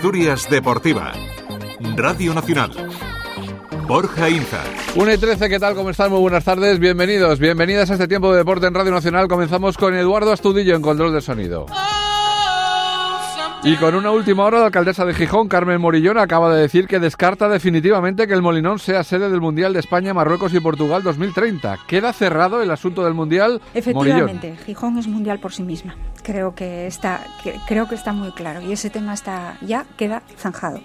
Asturias Deportiva. Radio Nacional. Borja Inza. 1 y 13, ¿qué tal? ¿Cómo están? Muy buenas tardes. Bienvenidos, bienvenidas a este tiempo de deporte en Radio Nacional. Comenzamos con Eduardo Astudillo en control de sonido. Y con una última hora, la alcaldesa de Gijón, Carmen Morillón, acaba de decir que descarta definitivamente que el Molinón sea sede del Mundial de España, Marruecos y Portugal 2030. ¿Queda cerrado el asunto del Mundial? Efectivamente, Gijón es mundial por sí misma. Creo que está, creo que está muy claro y ese tema está ya queda zanjado.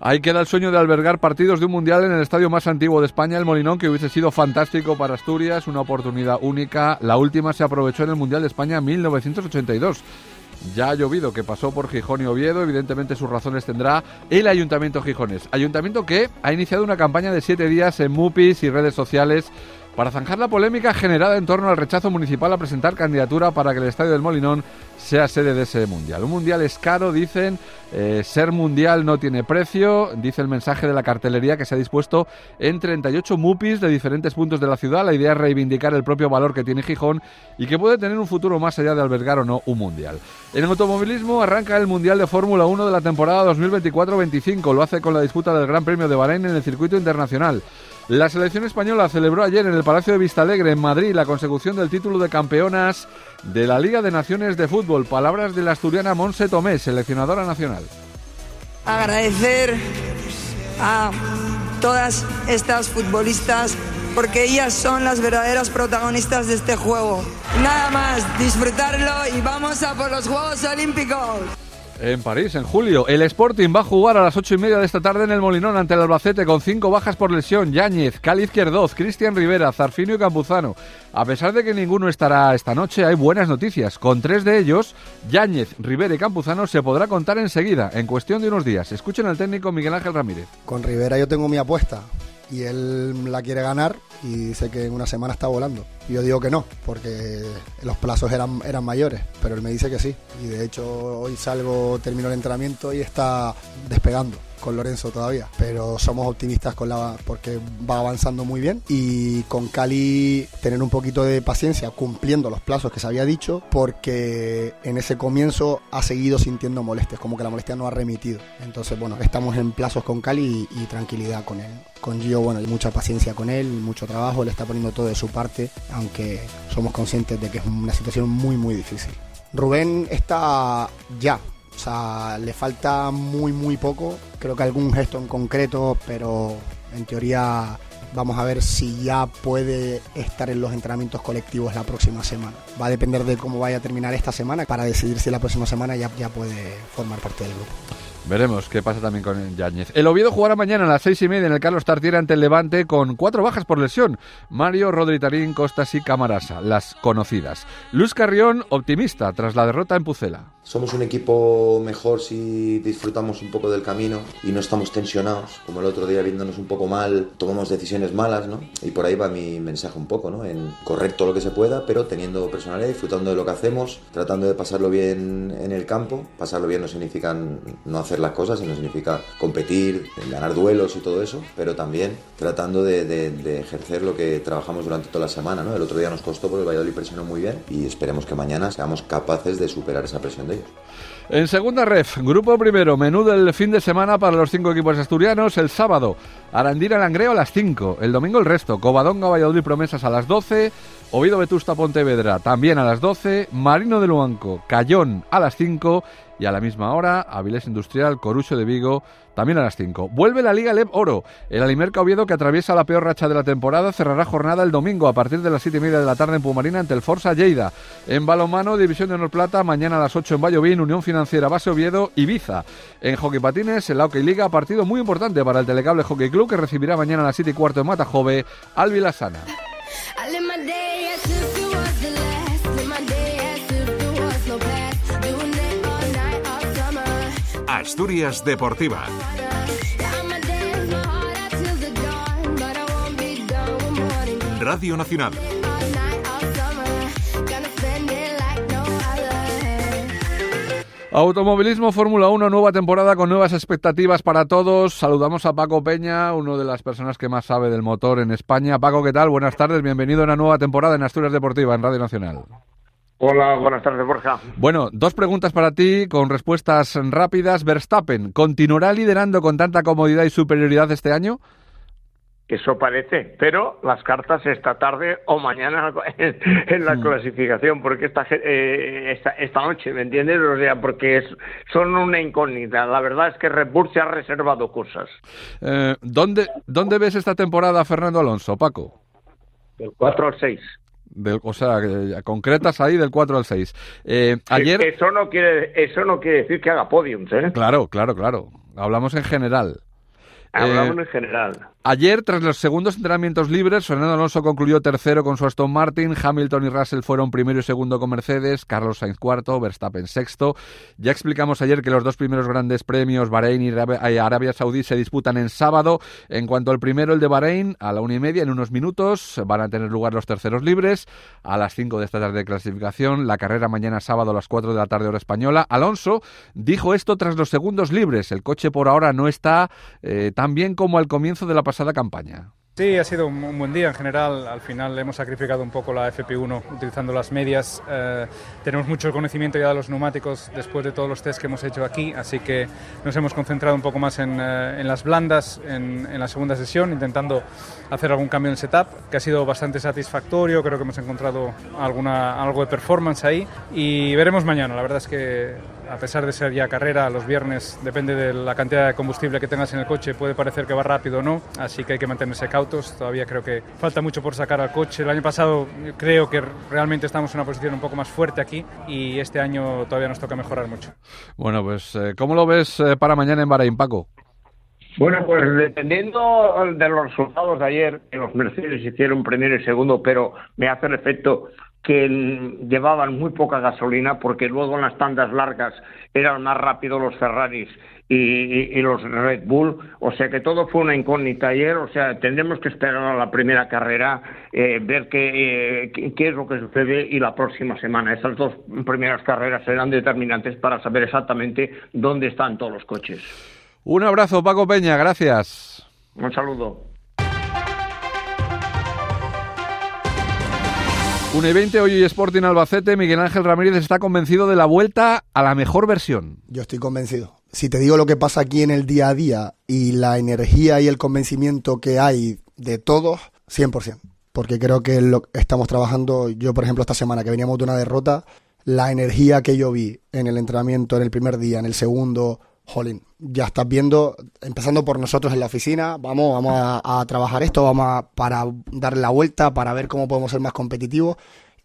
Ahí queda el sueño de albergar partidos de un mundial en el estadio más antiguo de España, el Molinón, que hubiese sido fantástico para Asturias, una oportunidad única. La última se aprovechó en el Mundial de España en 1982. Ya ha llovido, que pasó por Gijón y Oviedo, evidentemente sus razones tendrá el Ayuntamiento Gijones. Ayuntamiento que ha iniciado una campaña de siete días en MUPIs y redes sociales para zanjar la polémica generada en torno al rechazo municipal a presentar candidatura para que el Estadio del Molinón sea sede de ese mundial. Un mundial es caro, dicen, eh, ser mundial no tiene precio, dice el mensaje de la cartelería que se ha dispuesto en 38 MUPIs de diferentes puntos de la ciudad. La idea es reivindicar el propio valor que tiene Gijón y que puede tener un futuro más allá de albergar o no un mundial. En el automovilismo arranca el Mundial de Fórmula 1 de la temporada 2024-25. Lo hace con la disputa del Gran Premio de Bahrein en el circuito internacional. La selección española celebró ayer en el Palacio de Vistalegre, en Madrid, la consecución del título de campeonas de la Liga de Naciones de Fútbol. Palabras de la asturiana Monse Tomé, seleccionadora nacional. Agradecer a todas estas futbolistas porque ellas son las verdaderas protagonistas de este juego. Nada más, disfrutarlo y vamos a por los Juegos Olímpicos. En París, en julio, el Sporting va a jugar a las ocho y media de esta tarde en el Molinón ante el Albacete con cinco bajas por lesión. Yáñez, Cali Izquierdoz, Cristian Rivera, Zarfinio y Campuzano. A pesar de que ninguno estará esta noche, hay buenas noticias. Con tres de ellos, Yáñez, Rivera y Campuzano se podrá contar enseguida, en cuestión de unos días. Escuchen al técnico Miguel Ángel Ramírez. Con Rivera yo tengo mi apuesta y él la quiere ganar y sé que en una semana está volando. Yo digo que no, porque los plazos eran, eran mayores, pero él me dice que sí. Y de hecho hoy salgo, termino el entrenamiento y está despegando con Lorenzo todavía, pero somos optimistas con la porque va avanzando muy bien y con Cali tener un poquito de paciencia cumpliendo los plazos que se había dicho porque en ese comienzo ha seguido sintiendo molestias, como que la molestia no ha remitido. Entonces, bueno, estamos en plazos con Cali y, y tranquilidad con él. Con Gio, bueno, hay mucha paciencia con él, mucho trabajo, le está poniendo todo de su parte, aunque somos conscientes de que es una situación muy, muy difícil. Rubén está ya, o sea, le falta muy, muy poco. Creo que algún gesto en concreto, pero en teoría vamos a ver si ya puede estar en los entrenamientos colectivos la próxima semana. Va a depender de cómo vaya a terminar esta semana para decidir si la próxima semana ya, ya puede formar parte del grupo. Veremos qué pasa también con Yáñez. El Oviedo jugará mañana a las seis y media en el Carlos Tartiere ante el Levante con cuatro bajas por lesión. Mario, Rodri Tarín, Costas y Camarasa, las conocidas. Luz Carrión, optimista tras la derrota en Pucela. Somos un equipo mejor si disfrutamos un poco del camino y no estamos tensionados, como el otro día viéndonos un poco mal, tomamos decisiones malas, ¿no? Y por ahí va mi mensaje un poco, ¿no? En correcto lo que se pueda, pero teniendo personalidad, disfrutando de lo que hacemos, tratando de pasarlo bien en el campo. Pasarlo bien no significa no hacer las cosas, sino significa competir, ganar duelos y todo eso, pero también tratando de, ejercer lo que trabajamos durante toda la semana. ¿no? El otro día nos costó porque el Valladolid presionó muy bien y esperemos que mañana seamos capaces de superar esa presión de ellos. En segunda ref, grupo primero, menú del fin de semana para los cinco equipos asturianos. El sábado, Arandira Langreo a las 5. El domingo el resto, Covadonga, Valladolid Promesas a las 12. Oviedo Vetusta Pontevedra también a las 12. Marino de Luanco, Cayón a las 5. Y a la misma hora, Avilés Industrial, Corucho de Vigo, también a las 5. Vuelve la Liga Leb Oro. El Alimerca Oviedo, que atraviesa la peor racha de la temporada, cerrará jornada el domingo a partir de las 7 y media de la tarde en Pumarina ante el Forza Lleida. En balonmano, División de Honor Plata, mañana a las 8 en Vallovín, Unión Financiera Base Oviedo, Ibiza. En Hockey Patines, el Hockey Liga, partido muy importante para el Telecable Hockey Club, que recibirá mañana a las 7 y cuarto en Matajove, Alvilasana. Asturias Deportiva. Radio Nacional. Automovilismo Fórmula 1, nueva temporada con nuevas expectativas para todos. Saludamos a Paco Peña, uno de las personas que más sabe del motor en España. Paco, ¿qué tal? Buenas tardes, bienvenido a una nueva temporada en Asturias Deportiva, en Radio Nacional. Hola, buenas tardes, Borja. Bueno, dos preguntas para ti con respuestas rápidas. Verstappen, ¿continuará liderando con tanta comodidad y superioridad este año? Eso parece, pero las cartas esta tarde o mañana en, la clasificación, porque esta, eh, esta, esta, noche, ¿me entiendes? O sea, porque es, son una incógnita. La verdad es que Red Bull se ha reservado cosas. Eh, ¿dónde, ¿Dónde ves esta temporada Fernando Alonso, Paco? Del 4 al 6. Del, o sea, concretas ahí del 4 al 6. Eh, ayer... Eso no, quiere, eso no quiere decir que haga podiums, ¿eh? Claro, claro, claro. Hablamos en general. Hablamos en general. Ayer, tras los segundos entrenamientos libres, Fernando Alonso concluyó tercero con su Aston Martin, Hamilton y Russell fueron primero y segundo con Mercedes, Carlos Sainz cuarto, Verstappen sexto. Ya explicamos ayer que los dos primeros grandes premios, Bahrein y Arabia Saudí, se disputan en sábado. En cuanto al primero, el de Bahrein, a la una y media, en unos minutos, van a tener lugar los terceros libres. A las cinco de esta tarde de clasificación, la carrera mañana sábado a las cuatro de la tarde hora española. Alonso dijo esto tras los segundos libres. El coche por ahora no está eh, tan bien como al comienzo de la pasada campaña. Sí, ha sido un, buen día en general. Al final hemos sacrificado un poco la FP1 utilizando las medias. Eh, tenemos mucho conocimiento ya de los neumáticos después de todos los test que hemos hecho aquí, así que nos hemos concentrado un poco más en, eh, en las blandas en, en, la segunda sesión, intentando hacer algún cambio en el setup, que ha sido bastante satisfactorio. Creo que hemos encontrado alguna, algo de performance ahí y veremos mañana. La verdad es que a pesar de ser ya carrera, los viernes depende de la cantidad de combustible que tengas en el coche, puede parecer que va rápido o no, así que hay que mantenerse cautos. Todavía creo que falta mucho por sacar al coche. El año pasado creo que realmente estamos en una posición un poco más fuerte aquí y este año todavía nos toca mejorar mucho. Bueno, pues eh, ¿cómo lo ves eh, para mañana en Bahrein, Paco? Bueno, pues dependiendo de los resultados de ayer, que los Mercedes hicieron primero y segundo, pero me hace el efecto que llevaban muy poca gasolina porque luego en las tandas largas eran más rápidos los Ferraris y, los Red Bull, o sea que todo fue una incógnita ayer, o sea, tendremos que esperar a la primera carrera, eh, ver qué, eh, qué es lo que sucede y la próxima semana. Esas dos primeras carreras serán determinantes para saber exactamente dónde están todos los coches. Un abrazo, Paco Peña, gracias. Un saludo. 1 y 20, hoy Sporting Albacete, Miguel Ángel Ramírez está convencido de la vuelta a la mejor versión. Yo estoy convencido. Si te digo lo que pasa aquí en el día a día y la energía y el convencimiento que hay de todos, 100%. Porque creo que lo estamos trabajando, yo por ejemplo esta semana que veníamos de una derrota, la energía que yo vi en el entrenamiento en el primer día, en el segundo, jolín, ya estás viendo, empezando por nosotros en la oficina, vamos, vamos a, trabajar esto, vamos a, para darle la vuelta, para ver cómo podemos ser más competitivos,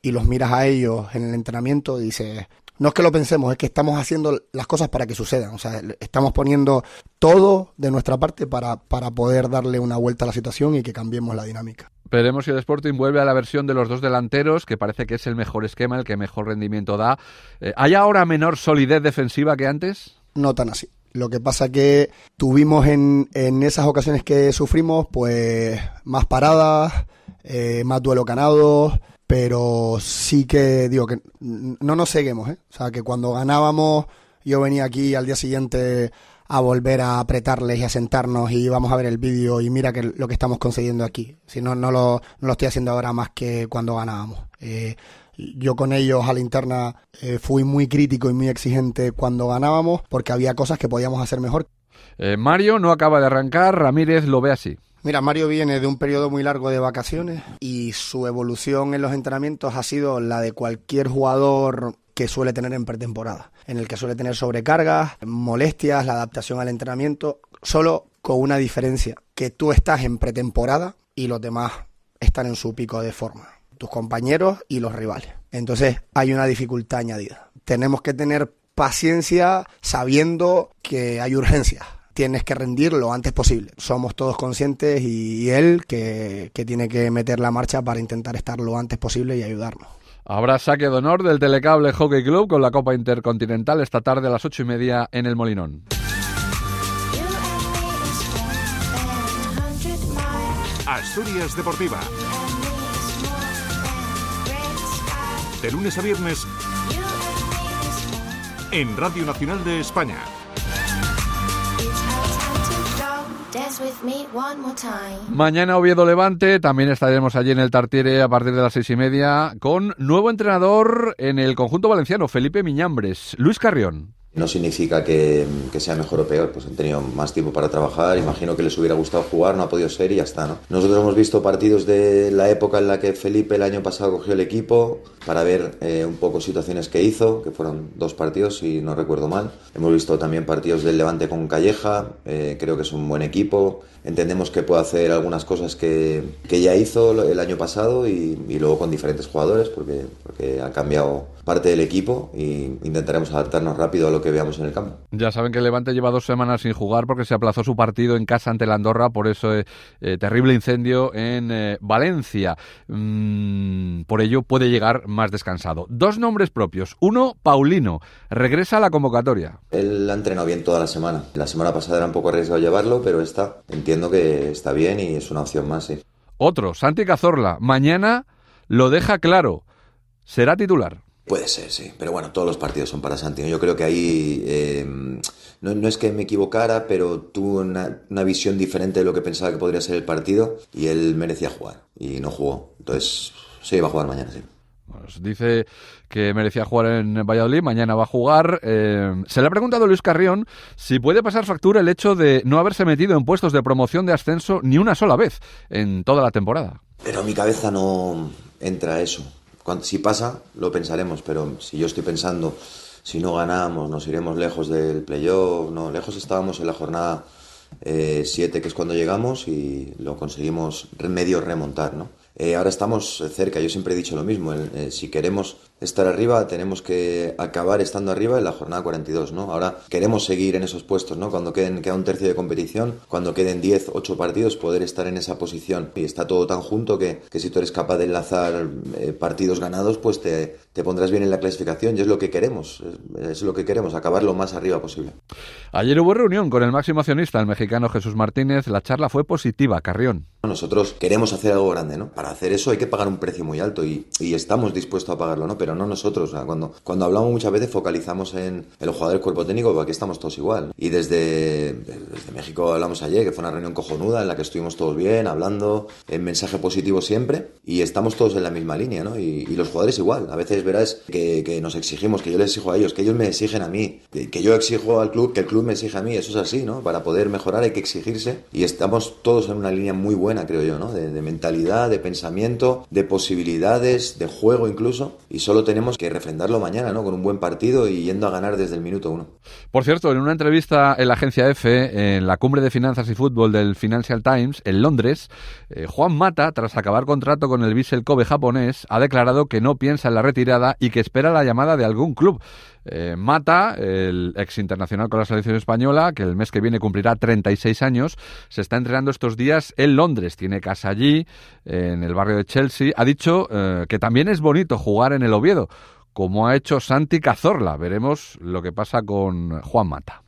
y los miras a ellos en el entrenamiento y dices, no es que lo pensemos, es que estamos haciendo las cosas para que sucedan, o sea, estamos poniendo todo de nuestra parte para, para poder darle una vuelta a la situación y que cambiemos la dinámica. Veremos si el Sporting vuelve a la versión de los dos delanteros, que parece que es el mejor esquema, el que mejor rendimiento da. Eh, ¿Hay ahora menor solidez defensiva que antes? No tan así. Lo que pasa que tuvimos en, en esas ocasiones que sufrimos, pues más paradas, eh, más duelo ganado, pero sí que digo que no nos seguimos, ¿eh? O sea, que cuando ganábamos yo venía aquí al día siguiente a volver a apretarles y a sentarnos y vamos a ver el vídeo y mira que lo que estamos consiguiendo aquí. Si no, no lo, no lo estoy haciendo ahora más que cuando ganábamos. Eh, yo con ellos a la interna eh, fui muy crítico y muy exigente cuando ganábamos porque había cosas que podíamos hacer mejor. Eh, Mario no acaba de arrancar, Ramírez lo ve así. Mira, Mario viene de un periodo muy largo de vacaciones y su evolución en los entrenamientos ha sido la de cualquier jugador que suele tener en pretemporada, en el que suele tener sobrecargas, molestias, la adaptación al entrenamiento, solo con una diferencia, que tú estás en pretemporada y los demás están en su pico de forma tus compañeros y los rivales. Entonces hay una dificultad añadida. Tenemos que tener paciencia sabiendo que hay urgencia. Tienes que rendir lo antes posible. Somos todos conscientes y, él que, que tiene que meter la marcha para intentar estar lo antes posible y ayudarnos. Habrá saque de honor del Telecable Hockey Club con la Copa Intercontinental esta tarde a las ocho y media en el Molinón. Asturias Deportiva. De lunes a viernes en Radio Nacional de España. Mañana Oviedo Levante, también estaremos allí en el Tartiere a partir de las seis y media con nuevo entrenador en el conjunto valenciano, Felipe Miñambres, Luis Carrión. No significa que, sea mejor o peor, pues han tenido más tiempo para trabajar, imagino que les hubiera gustado jugar, no ha podido ser y ya está, ¿no? Nosotros hemos visto partidos de la época en la que Felipe el año pasado cogió el equipo para ver eh, un poco situaciones que hizo, que fueron dos partidos si no recuerdo mal. Hemos visto también partidos del Levante con Calleja, eh, creo que es un buen equipo, entendemos que puede hacer algunas cosas que, que ya hizo el año pasado y, y, luego con diferentes jugadores porque, porque ha cambiado parte del equipo y intentaremos adaptarnos rápido a lo que veamos en el campo. Ya saben que el Levante lleva dos semanas sin jugar porque se aplazó su partido en casa ante la Andorra por ese eh, terrible incendio en eh, Valencia. Mm, por ello puede llegar más descansado. Dos nombres propios. Uno, Paulino. Regresa a la convocatoria. Él ha entrenado bien toda la semana. La semana pasada era un poco arriesgado llevarlo, pero está. Entiendo que está bien y es una opción más, sí. Otro, Santi Cazorla. Mañana lo deja claro. Será titular. Puede ser, sí. Pero bueno, todos los partidos son para Santino. Yo creo que ahí eh, no, es que me equivocara, pero tuvo una, visión diferente de lo que pensaba que podría ser el partido y él merecía jugar y no jugó. Entonces, sí, va a jugar mañana, sí. Dice que merecía jugar en Valladolid, mañana va a jugar. Eh, se le ha preguntado a Luis Carrión si puede pasar factura el hecho de no haberse metido en puestos de promoción de ascenso ni una sola vez en toda la temporada. Pero mi cabeza no entra eso si pasa, lo pensaremos, pero si yo estoy pensando, si no ganamos, nos iremos lejos del playoff, no, lejos estábamos en la jornada 7, eh, que es cuando llegamos, y lo conseguimos medio remontar, ¿no? Eh, ahora estamos cerca, yo siempre he dicho lo mismo, eh, si queremos estar arriba tenemos que acabar estando arriba en la jornada 42, ¿no? Ahora queremos seguir en esos puestos, ¿no? Cuando queden, queda un tercio de competición, cuando queden 10, 8 partidos, poder estar en esa posición. Y está todo tan junto que, que si tú eres capaz de enlazar eh, partidos ganados, pues te, te, pondrás bien en la clasificación y es lo que queremos, es, lo que queremos, acabar lo más arriba posible. Ayer hubo reunión con el máximo accionista, el mexicano Jesús Martínez, la charla fue positiva, Carrión. Nosotros queremos hacer algo grande, ¿no? Para hacer eso hay que pagar un precio muy alto y, y estamos dispuestos a pagarlo, ¿no? Pero no nosotros. cuando, cuando hablamos muchas veces focalizamos en el jugador del cuerpo técnico, porque aquí estamos todos igual. Y desde, desde México hablamos ayer, que fue una reunión cojonuda en la que estuvimos todos bien, hablando, en mensaje positivo siempre, y estamos todos en la misma línea, ¿no? Y, los jugadores igual. A veces verás que, que, nos exigimos, que yo les exijo a ellos, que ellos me exigen a mí, que, yo exijo al club, que el club me exige a mí. Eso es así, ¿no? Para poder mejorar hay que exigirse y estamos todos en una línea muy buena, creo yo, ¿no? de mentalidad, de pensamiento, de posibilidades, de juego incluso, y solo tenemos que refrendarlo mañana, ¿no? Con un buen partido y yendo a ganar desde el minuto uno. Por cierto, en una entrevista en la agencia F, en la cumbre de finanzas y fútbol del Financial Times, en Londres, eh, Juan Mata, tras acabar contrato con el Vissel Kobe japonés, ha declarado que no piensa en la retirada y que espera la llamada de algún club. Eh, Mata, el ex internacional con la selección española, que el mes que viene cumplirá 36 años, se está entrenando estos días en Londres. Tiene casa allí, en el barrio de Chelsea. Ha dicho eh, que también es bonito jugar en el Oviedo, como ha hecho Santi Cazorla. Veremos lo que pasa con Juan Mata.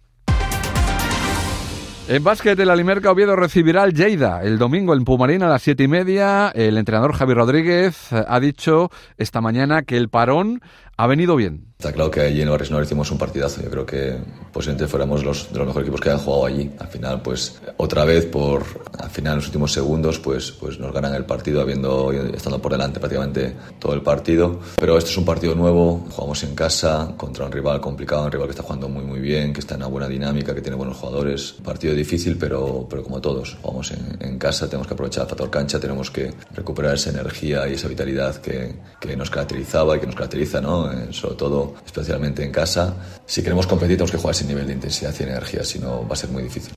En básquet, el Alimerca Oviedo recibirá al Lleida el domingo en Pumarín a las siete y media. El entrenador Javi Rodríguez ha dicho esta mañana que el parón ha venido bien. Está claro que allí en Barris no hicimos un partidazo. Yo creo que posiblemente fuéramos los, de los mejores equipos que han jugado allí. Al final, pues otra vez, por al final, en los últimos segundos, pues, pues nos ganan el partido habiendo estando por delante prácticamente todo el partido. Pero este es un partido nuevo. Jugamos en casa contra un rival complicado, un rival que está jugando muy, muy bien, que está en una buena dinámica, que tiene buenos jugadores. Partido difícil, pero, pero como todos, jugamos en, en casa, tenemos que aprovechar el factor cancha, tenemos que recuperar esa energía y esa vitalidad que, que nos caracterizaba y que nos caracteriza, ¿no? Sobre todo especialmente en casa. Si queremos competir tenemos que jugar sin nivel de intensidad y energía, si no va a ser muy difícil.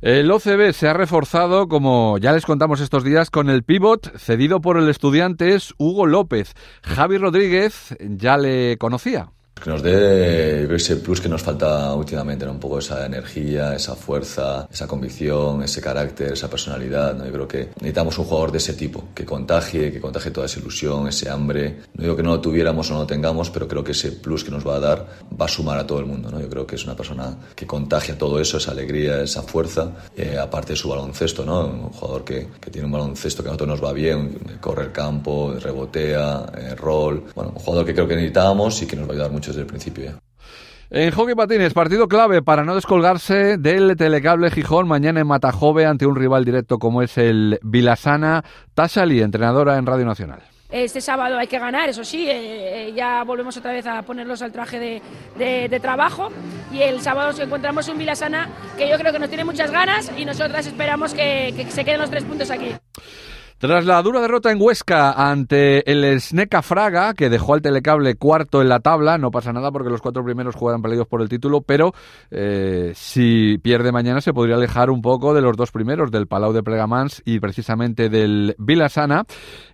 El OCB se ha reforzado, como ya les contamos estos días, con el pivot cedido por el Estudiantes Hugo López. Javi Rodríguez ya le conocía que nos dé ese plus que nos falta últimamente, un poco esa energía, esa fuerza, esa convicción, ese carácter, esa personalidad. ¿no? Yo creo que necesitamos un jugador de ese tipo, que contagie, que contagie toda esa ilusión, ese hambre. No digo que no lo tuviéramos o no lo tengamos, pero creo que ese plus que nos va a dar va a sumar a todo el mundo. ¿no? Yo creo que es una persona que contagia todo eso, esa alegría, esa fuerza, eh, aparte de su baloncesto, ¿no? un jugador que, que, tiene un baloncesto que a nosotros nos va bien, corre el campo, rebotea, eh, rol. Bueno, un jugador que creo que necesitábamos y que nos va a ayudar mucho desde el principio En hockey patines, partido clave para no descolgarse del telecable Gijón mañana en Matajove ante un rival directo como es el Vilasana. Tasali, entrenadora en Radio Nacional. Este sábado hay que ganar, eso sí, eh, eh, ya volvemos otra vez a ponerlos al traje de, de, trabajo y el sábado nos encontramos un Vilasana que yo creo que nos tiene muchas ganas y nosotras esperamos que, que se queden los tres puntos aquí. Tras la dura derrota en Huesca ante el Sneca Fraga, que dejó al telecable cuarto en la tabla, no pasa nada porque los cuatro primeros juegan peleados por el título, pero eh, si pierde mañana se podría alejar un poco de los dos primeros, del Palau de Plegamans y precisamente del Vilasana.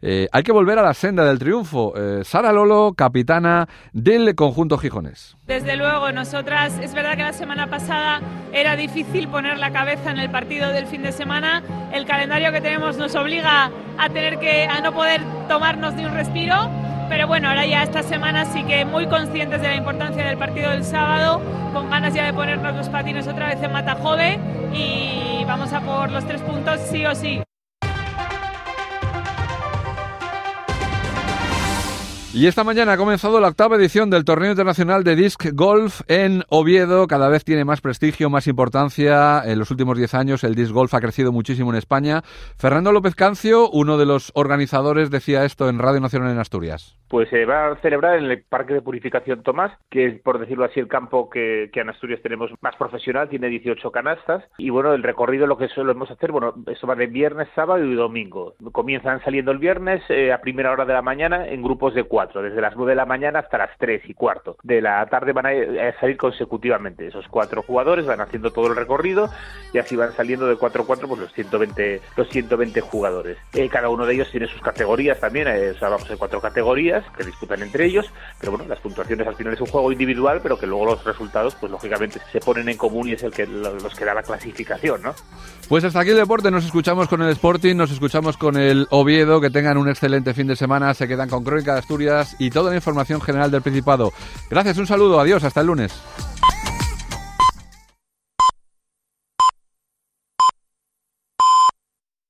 Eh, hay que volver a la senda del triunfo. Eh, Sara Lolo, capitana del conjunto Gijones. Desde luego, nosotras, es verdad que la semana pasada era difícil poner la cabeza en el partido del fin de semana. El calendario que tenemos nos obliga a tener que, a no poder tomarnos ni un respiro. Pero bueno, ahora ya esta semana sí que muy conscientes de la importancia del partido del sábado, con ganas ya de ponernos los patines otra vez en Matajove y vamos a por los tres puntos sí o sí. Y esta mañana ha comenzado la octava edición del Torneo Internacional de Disc Golf en Oviedo. Cada vez tiene más prestigio, más importancia. En los últimos 10 años el Disc Golf ha crecido muchísimo en España. Fernando López Cancio, uno de los organizadores, decía esto en Radio Nacional en Asturias. Pues se va a celebrar en el Parque de Purificación Tomás, que es, por decirlo así, el campo que, en Asturias tenemos más profesional, tiene 18 canastas. Y bueno, el recorrido lo que solemos hacer, bueno, eso va de viernes, sábado y domingo. Comienzan saliendo el viernes eh, a primera hora de la mañana en grupos de cuatro desde las 9 de la mañana hasta las 3 y cuarto de la tarde van a salir consecutivamente. Esos cuatro jugadores van haciendo todo el recorrido y así van saliendo de 4 a 4 pues los 120, los 120 jugadores. Eh, cada uno de ellos tiene sus categorías también, eh, o sea, vamos en cuatro categorías que disputan entre ellos, pero bueno, las puntuaciones al final es un juego individual, pero que luego los resultados pues lógicamente se ponen en común y es el que los que da la clasificación, ¿no? Pues hasta aquí el deporte, nos escuchamos con el Sporting, nos escuchamos con el Oviedo, que tengan un excelente fin de semana, se quedan con Crónica de Asturias y toda la información general del Principado. Gracias, un saludo, adiós, hasta el lunes.